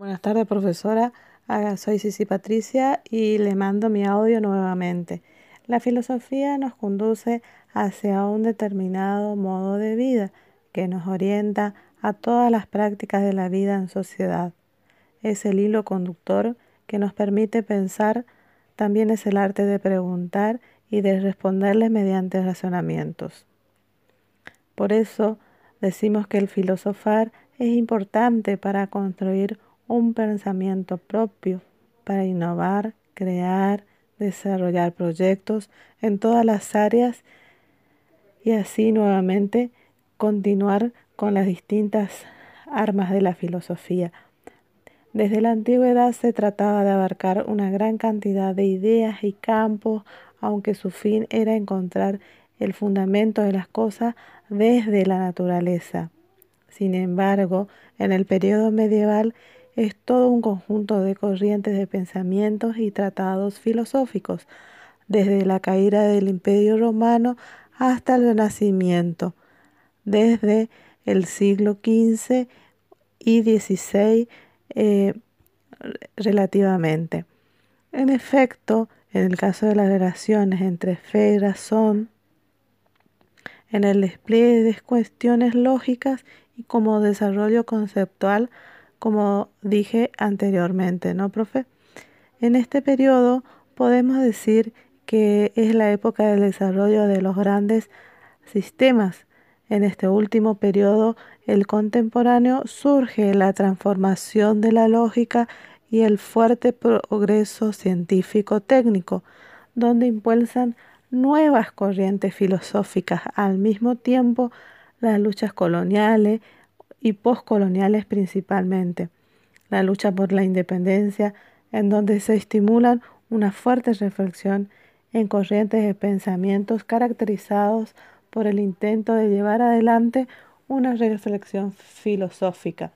Buenas tardes, profesora. Ah, soy Cici Patricia y le mando mi audio nuevamente. La filosofía nos conduce hacia un determinado modo de vida que nos orienta a todas las prácticas de la vida en sociedad. Es el hilo conductor que nos permite pensar, también es el arte de preguntar y de responderles mediante razonamientos. Por eso decimos que el filosofar es importante para construir un pensamiento propio para innovar, crear, desarrollar proyectos en todas las áreas y así nuevamente continuar con las distintas armas de la filosofía. Desde la antigüedad se trataba de abarcar una gran cantidad de ideas y campos, aunque su fin era encontrar el fundamento de las cosas desde la naturaleza. Sin embargo, en el periodo medieval es todo un conjunto de corrientes de pensamientos y tratados filosóficos, desde la caída del Imperio Romano hasta el Renacimiento, desde el siglo XV y XVI eh, relativamente. En efecto, en el caso de las relaciones entre fe y razón, en el despliegue de cuestiones lógicas y como desarrollo conceptual como dije anteriormente, ¿no, profe? En este periodo podemos decir que es la época del desarrollo de los grandes sistemas. En este último periodo, el contemporáneo, surge la transformación de la lógica y el fuerte progreso científico-técnico, donde impulsan nuevas corrientes filosóficas, al mismo tiempo las luchas coloniales, y postcoloniales principalmente. La lucha por la independencia, en donde se estimulan una fuerte reflexión en corrientes de pensamientos caracterizados por el intento de llevar adelante una reflexión filosófica.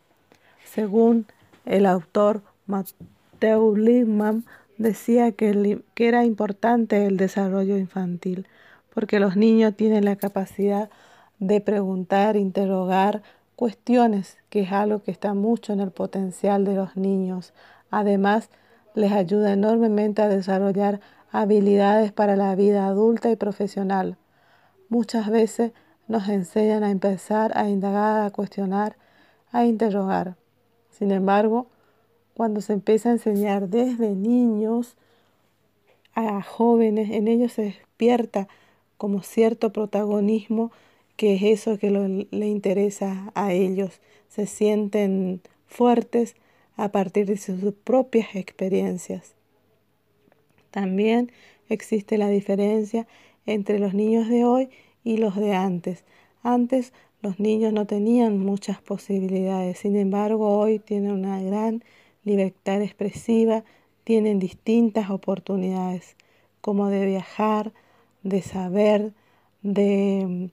Según el autor Mateo Lippmann, decía que era importante el desarrollo infantil, porque los niños tienen la capacidad de preguntar, interrogar, cuestiones, que es algo que está mucho en el potencial de los niños. Además, les ayuda enormemente a desarrollar habilidades para la vida adulta y profesional. Muchas veces nos enseñan a empezar a indagar, a cuestionar, a interrogar. Sin embargo, cuando se empieza a enseñar desde niños a jóvenes, en ellos se despierta como cierto protagonismo que es eso que le interesa a ellos. Se sienten fuertes a partir de sus propias experiencias. También existe la diferencia entre los niños de hoy y los de antes. Antes los niños no tenían muchas posibilidades, sin embargo hoy tienen una gran libertad expresiva, tienen distintas oportunidades, como de viajar, de saber, de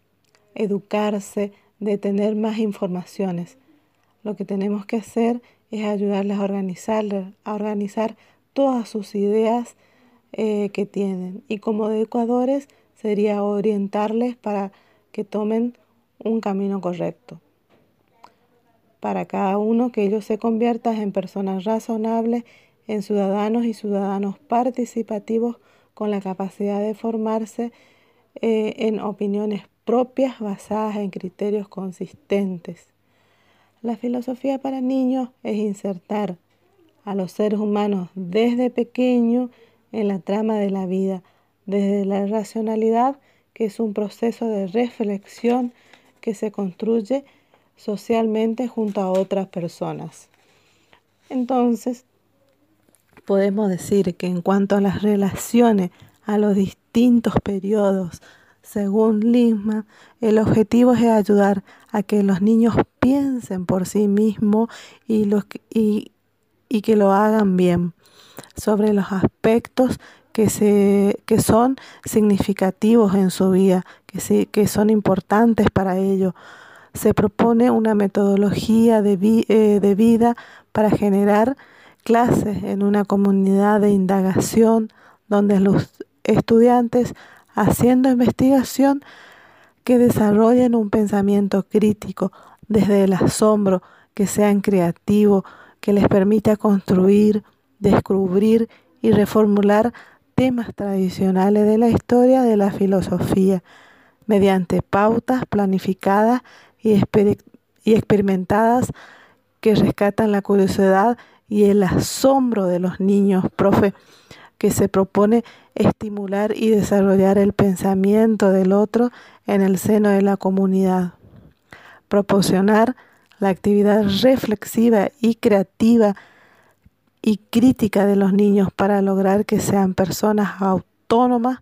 educarse, de tener más informaciones. Lo que tenemos que hacer es ayudarles a organizar, a organizar todas sus ideas eh, que tienen. Y como educadores sería orientarles para que tomen un camino correcto. Para cada uno que ellos se conviertan en personas razonables, en ciudadanos y ciudadanos participativos con la capacidad de formarse eh, en opiniones propias basadas en criterios consistentes. La filosofía para niños es insertar a los seres humanos desde pequeño en la trama de la vida, desde la racionalidad, que es un proceso de reflexión que se construye socialmente junto a otras personas. Entonces, podemos decir que en cuanto a las relaciones a los distintos periodos según Lisma, el objetivo es ayudar a que los niños piensen por sí mismos y, y, que lo hagan bien sobre los aspectos que, se, que son significativos en su vida, que, que son importantes para ellos. Se propone una metodología de, eh, de vida para generar clases en una comunidad de indagación donde los estudiantes haciendo investigación que desarrollen un pensamiento crítico desde el asombro, que sean creativos, que les permita construir, descubrir y reformular temas tradicionales de la historia de la filosofía mediante pautas planificadas y, y experimentadas que rescatan la curiosidad y el asombro de los niños, profe, que se propone estimular y desarrollar el pensamiento del otro en el seno de la comunidad. Proporcionar la actividad reflexiva y creativa y crítica de los niños para lograr que sean personas autónomas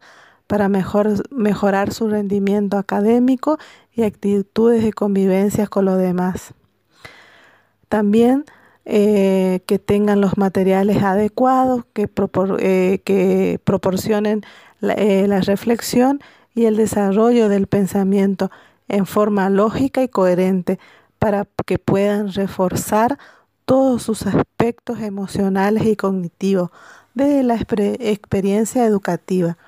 para mejorar su rendimiento académico y actitudes de convivencia con los demás. También eh, que tengan los materiales adecuados, que, eh, proporcionen eh, la reflexión y el desarrollo del pensamiento en forma lógica y coherente para que puedan reforzar todos sus aspectos emocionales y cognitivos desde la experiencia educativa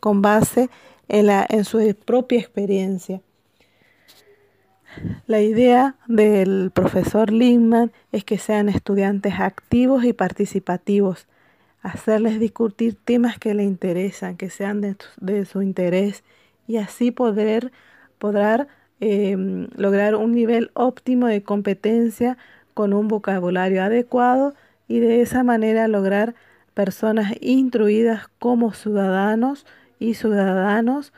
con base en, la, en su propia experiencia. La idea del profesor Lindman es que sean estudiantes activos y participativos, hacerles discutir temas que les interesan, que sean de, su interés y así poder, em, lograr un nivel óptimo de competencia con un vocabulario adecuado y de esa manera lograr personas instruidas como ciudadanos y ciudadanos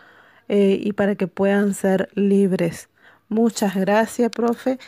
eh, y para que puedan ser libres. Muchas gracias, profe.